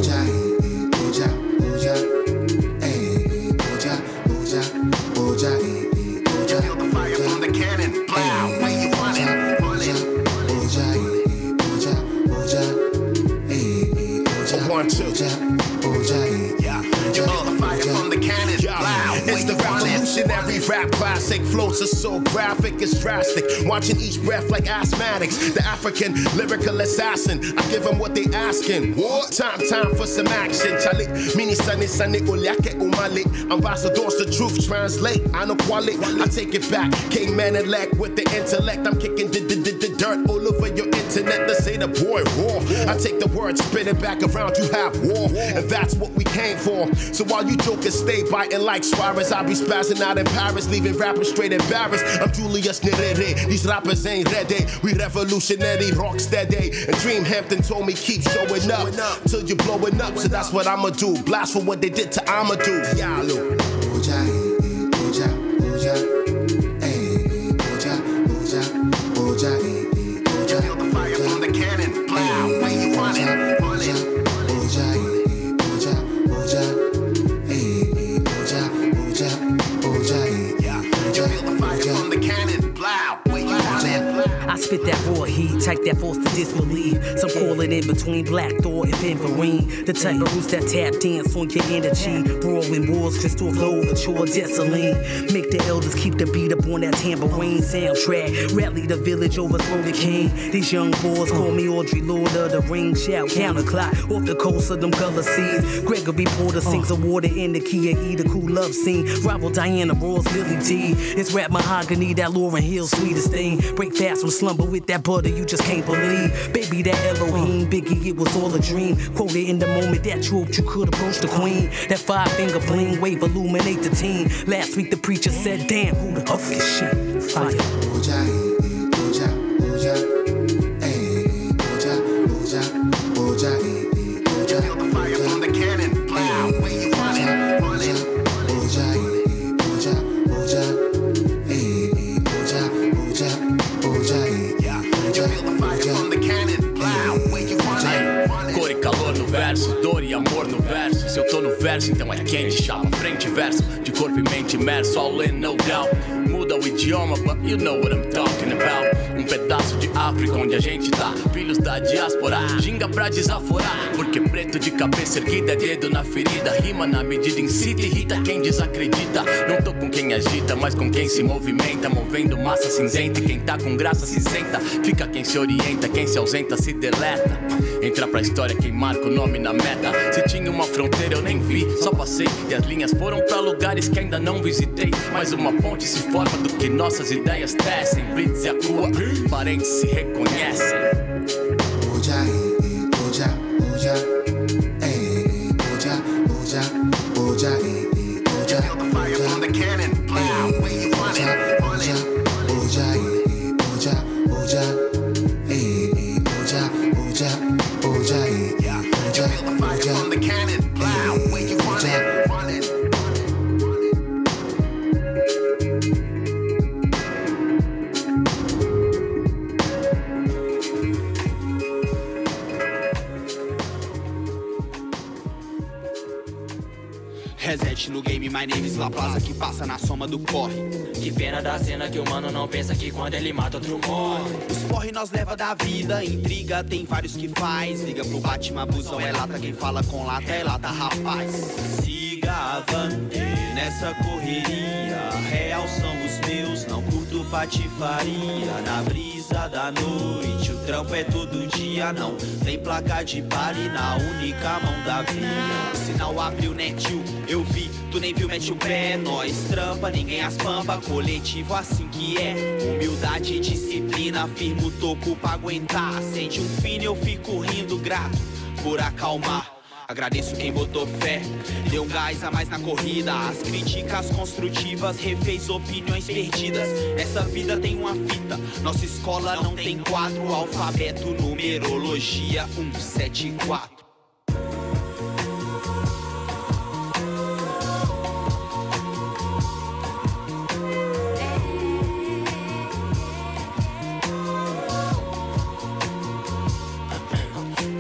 Classic. Flows are so graphic, it's drastic. Watching each breath like asthmatics. The African lyrical assassin. I give them what they asking. What? Time, time for some action. Chalik, mini sunny sunny uliake umalik. Ambassadors, the truth translate. I know quality. I take it back. King man elect with the intellect. I'm kicking the, dirt all over your internet. Let's say the boy raw. I take the words, spin it back around. You have war, and that's what we came for. So while you jokers stay biting like Suarez, I be spazzing out in Paris, leaving rappers straight embarrassed. I'm Julius Nyerere. These rappers ain't ready. We revolutionary, rock steady. And Dream Hampton told me keep showing up till you're blowing up. So that's what I'ma do. Blast for what they did to Amadou. Yalu. Yeah. You type that force to disbelieve. Some call it in between Black Thor and Pimperine. The type of roots that tap dance on your energy. Brawling wars, crystal flow, the chore desoline. Make the elders keep the beat up on that tambourine soundtrack. Rally the village, overthrow the king. These young boys call me Audrey, Lord of the Ring. Shout counterclock off the coast of them color seas. Gregory Porter uh. sings a water in the key of eat a cool love scene. Rival Diana Ross, Lily T. It's rap mahogany, that Lauren Hill, sweetest thing. Break fast from slumber with that butter you just can't believe. Baby, that Elohim, Biggie, it was all a dream. Quoted in the moment that truth, you could approach the queen. That five finger bling, wave illuminate the team. Last week the preacher said, damn, who the fuck is shit? Fire. Verso, então é quente, chapa, frente verso. De corpo e mente imerso, all in, no doubt. Muda o idioma, but you know what I'm talking about. Um pedaço de África onde a gente tá. Filhos da diáspora, ginga pra desaforar. Porque preto de cabeça erguida, dedo na ferida. Rima na medida, incita e irrita quem desacredita. Não tô com quem agita, mas com quem se movimenta. Movendo massa cinzenta e quem tá com graça se senta. Fica quem se orienta, quem se ausenta se deleta. Entra pra história quem marca o nome na meta. Se tinha uma fronteira eu nem vi, só passei. E as linhas foram pra lugares que ainda não visitei. Mas uma ponte se forma do que nossas ideias tecem. Blitz e a rua, parentes se reconhecem. Passa na soma do corre. Que pena da cena que o mano não pensa que quando ele mata outro morre. Os porre nós leva da vida, intriga tem vários que faz. Liga pro Batman, busão é lata, quem fala com lata é lata, rapaz. Siga avante nessa correria. Real são os meus, não curto patifaria. Na brisa da noite, o trampo é todo dia. Não tem placa de pare na única mão da via. O sinal abriu, né, tio? Eu vi, tu nem viu, mete o pé. Nós trampa, ninguém as pampa. Coletivo assim que é. Humildade e disciplina, firmo o toco pra aguentar. Acende um fino, eu fico rindo, grato por acalmar. Agradeço quem botou fé, deu gás a mais na corrida. As críticas construtivas refez opiniões perdidas. Essa vida tem uma fita, nossa escola não tem quadro. Alfabeto, numerologia 174.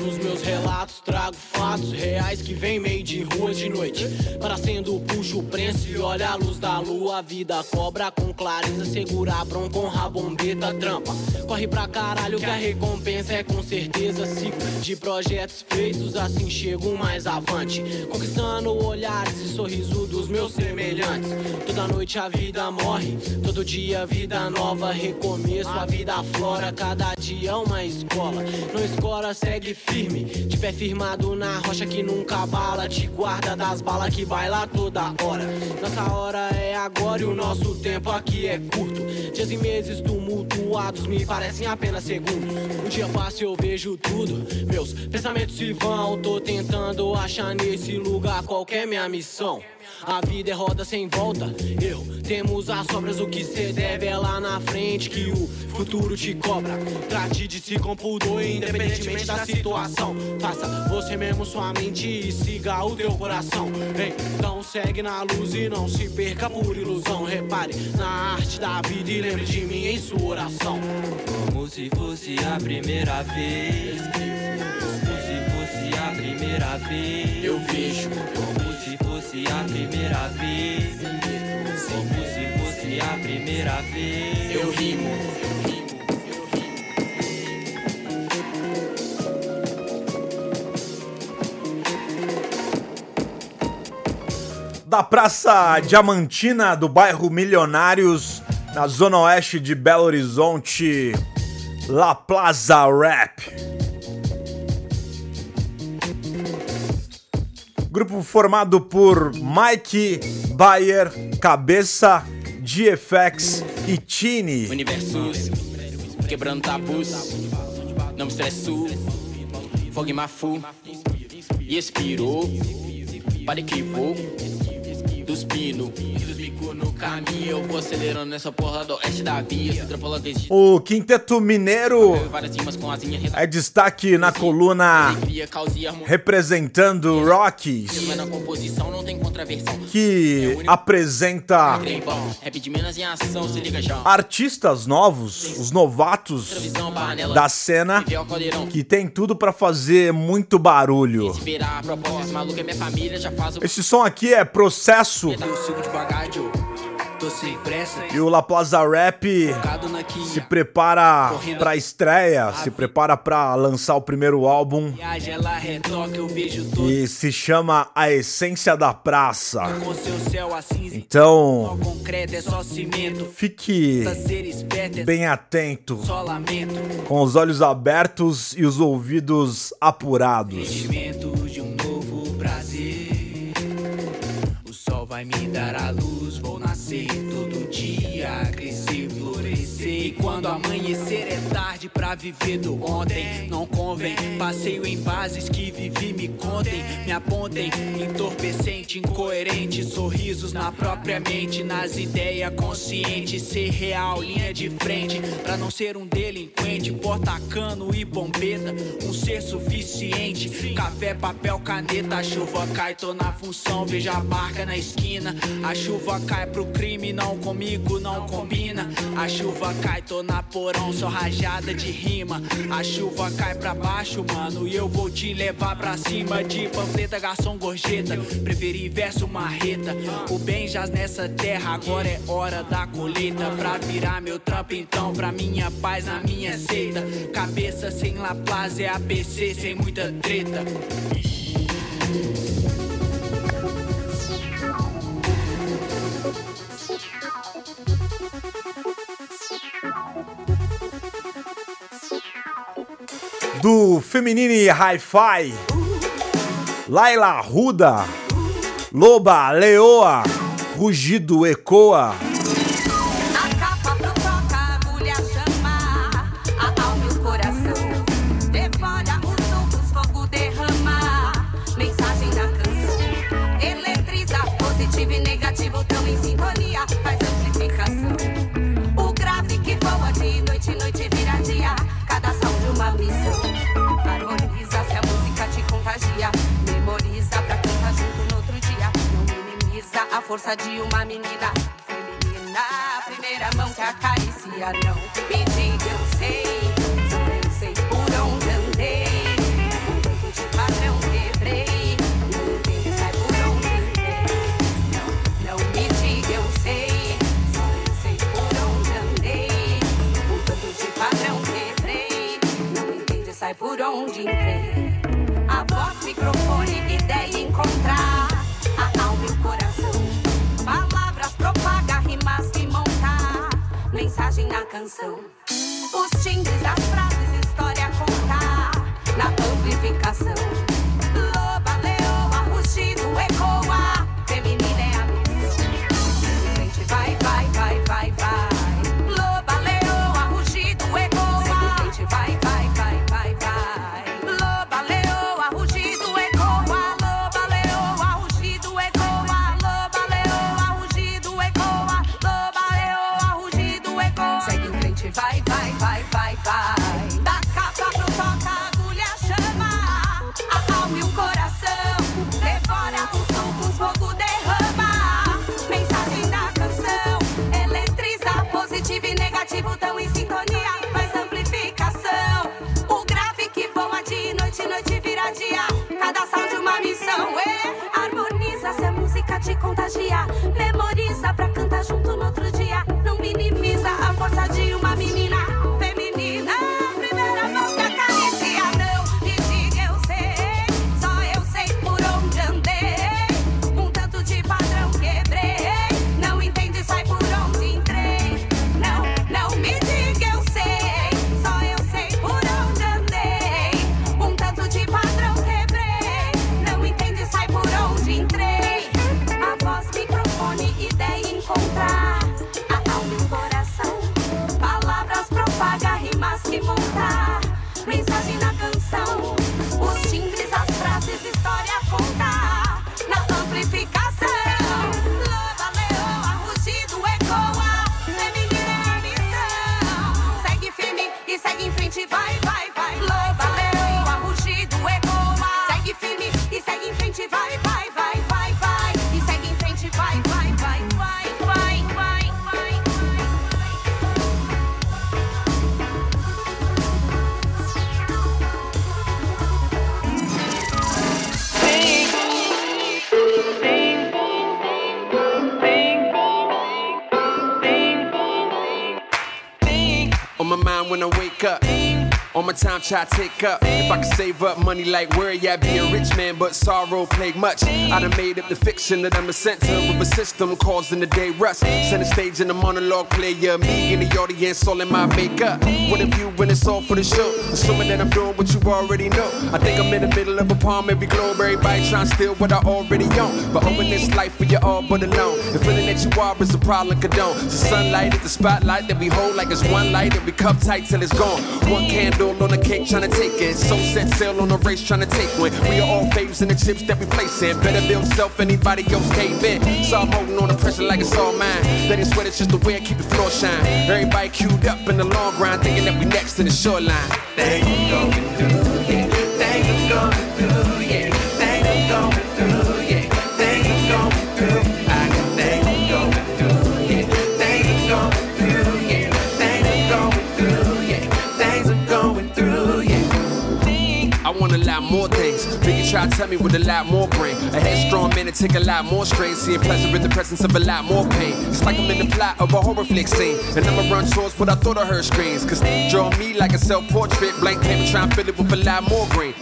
Nos meus relatos trago fatos reais que vem meio de rua de noite. Para sendo puxo prensa e olha a luz da lua. A vida cobra com clareza, segura a bronca, honra a bombeta, trampa. Corre pra caralho que a recompensa é com certeza. Ciclo de projetos feitos, assim chego mais avante. Conquistando olhares e sorriso dos meus semelhantes. Toda noite a vida morre, todo dia vida nova. Recomeço, a vida flora, cada dia uma escola. Não escora, segue firme, de pé firmado na rocha que nunca bala. Te guarda das balas que baila toda hora. Nossa hora é agora e o nosso tempo aqui é curto. Dias e meses tumultuados me parecem apenas segundos. Um dia passa e eu vejo tudo. Meus pensamentos se vão. Tô tentando achar nesse lugar qual que é minha missão. A vida é roda sem volta. Eu temos as sobras, o que cê deve é lá na frente que o futuro te cobra. Trate de se compudor, independentemente da situação. Faça você mesmo sua mente e siga o teu coração. Então segue na luz e não se perca por ilusão. Repare na arte da vida e lembre de mim em sua oração. Como se fosse a primeira vez primeira vez. Eu vejo como se fosse a primeira vez. Como se fosse a primeira vez. Eu rimo, eu rimo. da Praça Diamantina do bairro Milionários, na zona oeste de Belo Horizonte, La Plaza Rap. Grupo formado por Mike, Bayer, Cabeça, GFX e Tini. Universos, quebrando tabus. Não me estresso, fogo em mafu. E expirou, que vou. Dos caminho. O Quinteto Mineiro é destaque na coluna representando Rockies, que apresenta liga já. artistas novos, os novatos da cena, que tem tudo pra fazer muito barulho. É. Esse som aqui é Processo Pressa. e o La Plaza Rap se prepara pra estreia, se prepara pra lançar o primeiro álbum que se chama A Essência da Praça. assim. Então, é fique é bem atento, com os olhos abertos e os ouvidos apurados. Vai me dar a luz, vou nascer todo dia, crescer, florescer. E quando amanhecer é tarde pra viver do ontem. Não convém, passeio em bases que vivi, me contem, me apontem. Entorpecente, incoerente, sorrisos na própria mente, nas ideias conscientes. Ser real, linha de frente, pra não ser um delinquente, porta-cano e bombeta. Um ser suficiente, café, papel, caneta. A chuva cai, tô na função, vejo a barca na esquina. A chuva cai pro crime, não comigo, não combina. A chuva cai, tô na porão, só rajada de rima. A chuva cai pra baixo, mano, e eu vou te levar pra cima. De panfleta, garçom, gorjeta. Preferi verso marreta. O bem jaz nessa terra, agora é hora da colheita. Pra virar meu trampo, então, pra minha paz, na minha seita. Cabeça sem La Plaza é ABC, sem muita treta. Do Feminine Hi-Fi, Laila Ruda, Loba Leoa, Rugido Ecoa. Força de uma menina feminina. Primeira mão que acaricia, não me diga eu sei. Só eu sei por onde andei. Um tanto de padrão quebrei. Não entende, sai por onde andei. Não, não me diga eu sei. Só eu sei por onde andei. Um tanto de padrão quebrei. Não entende, sai por onde entrei. Canção. Os timbres, as frases, história a contar. Na amplificação. On my time, try to take up. If I could save up money like where yeah, be a rich man, but sorrow plague much. I done made up the fiction that I'm a center of a system causing the day rust. Center stage in the monologue player, me in the audience, all in my makeup. What if you when it's all for the show? Assuming that I'm doing what you already know. I think I'm in the middle of a palm, every globe, everybody trying to steal what I already own. But owning this life for you all but alone. The feeling that you are is a problem, condone. The sunlight is the spotlight that we hold like it's one light and we cup tight till it's gone. One candle on the cake trying to take it. So set sail on the race trying to take one. We are all faves in the chips that we place in. Better build self, anybody else cave in. So I'm holding on the pressure like it's all mine. Let it sweat, it's just the way I keep the floor shine. Everybody queued up in the long grind, thinking that we next to the shoreline. Things I'm going through, yeah. Things I'm going through, yeah. Try to tell me with a lot more brain. A headstrong man to take a lot more strain. Seeing pleasure in the presence of a lot more pain. It's like I'm in the plot of a horror flick scene. And I'ma run towards what I thought I heard screams. Cause draw me like a self portrait. Blank paper try and fill it with a lot more green.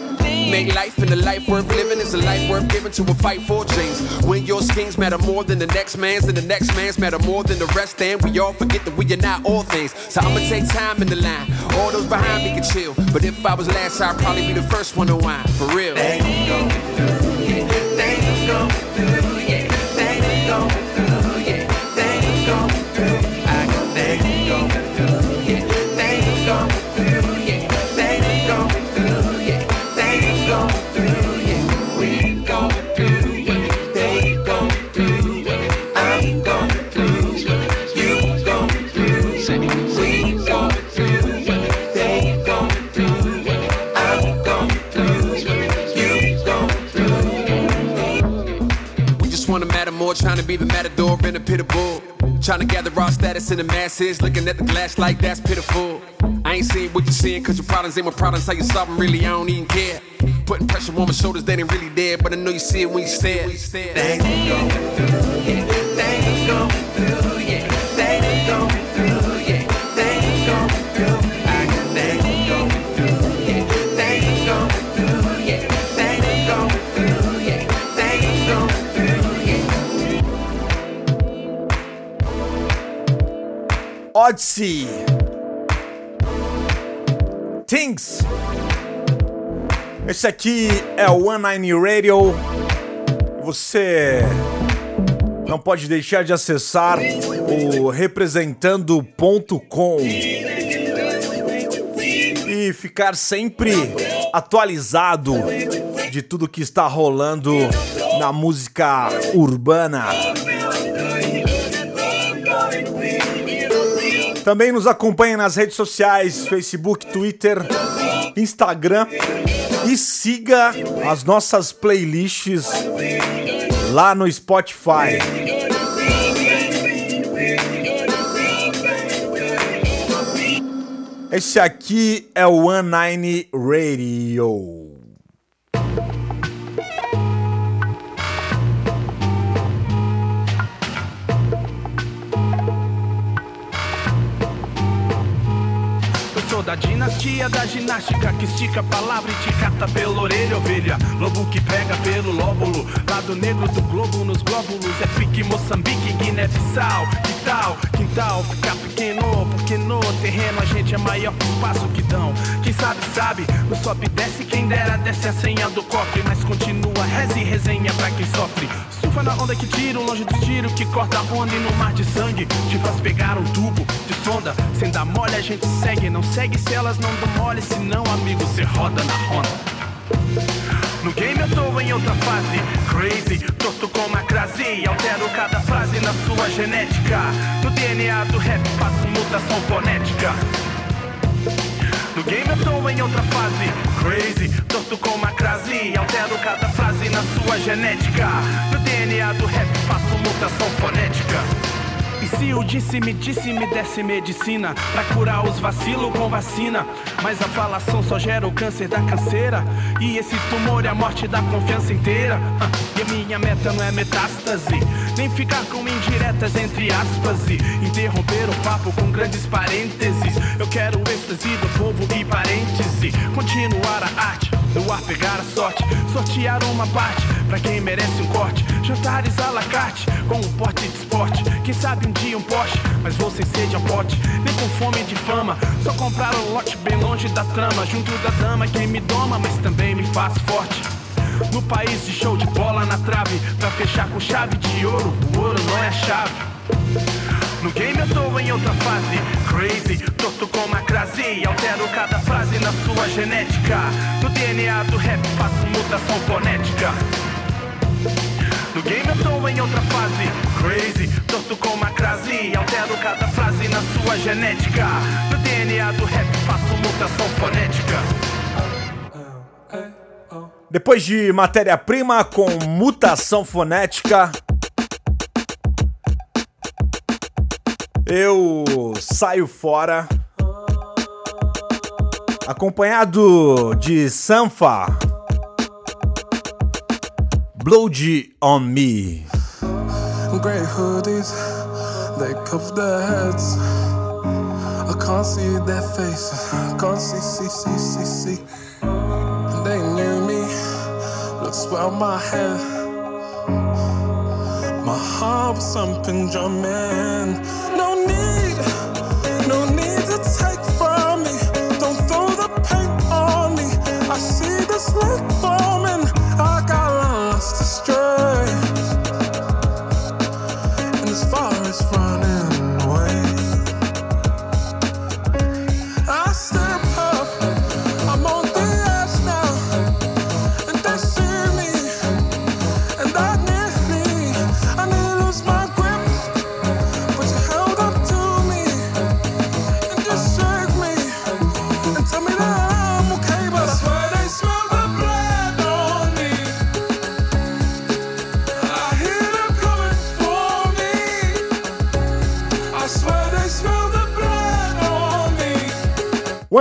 Make life and a life worth living is a life worth giving to a fight for dreams. When your schemes matter more than the next man's, and the next man's matter more than the rest, then we all forget that we are not all things. So I'ma take time in the line. All those behind me can chill. But if I was last, I'd probably be the first one to whine. For real. Things I'm going through, yeah. Things I'm going through, yeah. In the masses, looking at the glass like that's pitiful. I ain't seeing what you're seeing, cause your problems ain't my problems. How you solve them, really, I don't even care. Putting pressure on my shoulders, they ain't really there, but I know you see it when you stare. Things through. Things I'm Odyssey. Things. Esse aqui é o One Nine Radio. Você não pode deixar de acessar o representando.com e ficar sempre atualizado de tudo que está rolando na música urbana. Também nos acompanhe nas redes sociais, Facebook, Twitter, Instagram e siga as nossas playlists lá no Spotify. Esse aqui é o One Nine Radio. Da dinastia da ginástica que estica a palavra e te cata pela orelha, ovelha. Lobo que pega pelo lóbulo, lado negro do globo nos glóbulos. É pique Moçambique, Guiné-Bissau. Que tal? Quintal fica pequeno, porque no terreno a gente é maior que o espaço que dão. Quem sabe, sabe, no sobe desce, quem dera desce a senha do cofre. Mas continua, reze e resenha pra quem sofre. Surfa na onda que tira, longe dos tiros que corta a onda e no mar de sangue te faz pegar um tubo de sonda. Sem dar mole, a gente segue, não segue se elas não dão mole, senão, amigo, cê roda na ronda. No game eu tô em outra fase, crazy, torto como a crase, altero cada frase na sua genética. No DNA do rap faço mutação fonética. No game eu tô em outra fase, crazy, torto como a crase, altero cada frase na sua genética. No DNA do rap faço mutação fonética. E se o disse me disse me desse medicina Pra curar os vacilos com vacina Mas a falação só gera o câncer da canseira E esse tumor é a morte da confiança inteira E a minha meta não é metástase nem ficar com indiretas entre aspas e interromper o papo com grandes parênteses. Eu quero o êxtase do povo e parêntese. Continuar a arte, no ar pegar a sorte, sortear uma parte pra quem merece um corte. Jantares à la carte, com um pote de esporte. Quem sabe um dia um Porsche, mas vou sem sede ao pote, nem com fome de fama. Só comprar um lote bem longe da trama, junto da dama quem me doma, mas também me faz forte. No país de show de bola na trave, pra fechar com chave de ouro, o ouro não é a chave. No game eu tô em outra fase, crazy, torto como a crase, altero cada frase na sua genética. No DNA do rap faço mutação fonética. No game eu tô em outra fase, crazy, torto como a crase, altero cada frase na sua genética. No DNA do rap faço mutação fonética. Depois de matéria-prima com mutação fonética, eu saio fora, acompanhado de Sanfa, Blood on Me. Grey hoodies, they cover their heads. I can't see their faces, I can't see, see, see, see, see. They knew me, looks well my hair. My heart was something drumming.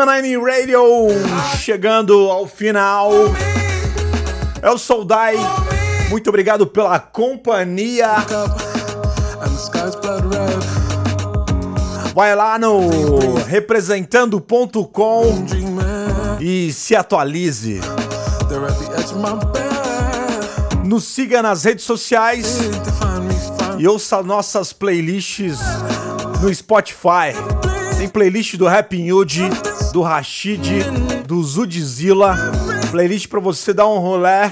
Nine Radio chegando ao final. É o Soldai. Muito obrigado pela companhia. Vai lá no representando.com e se atualize. Nos siga nas redes sociais e ouça nossas playlists no Spotify. Tem playlist do Rap Nude, do Rashid, do Zudzilla. Playlist pra você dar um rolé.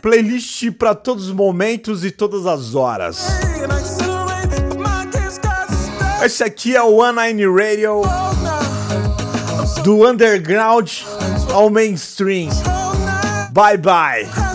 Playlist pra todos os momentos e todas as horas. Esse aqui é o One Nine Radio do underground ao mainstream. Bye bye.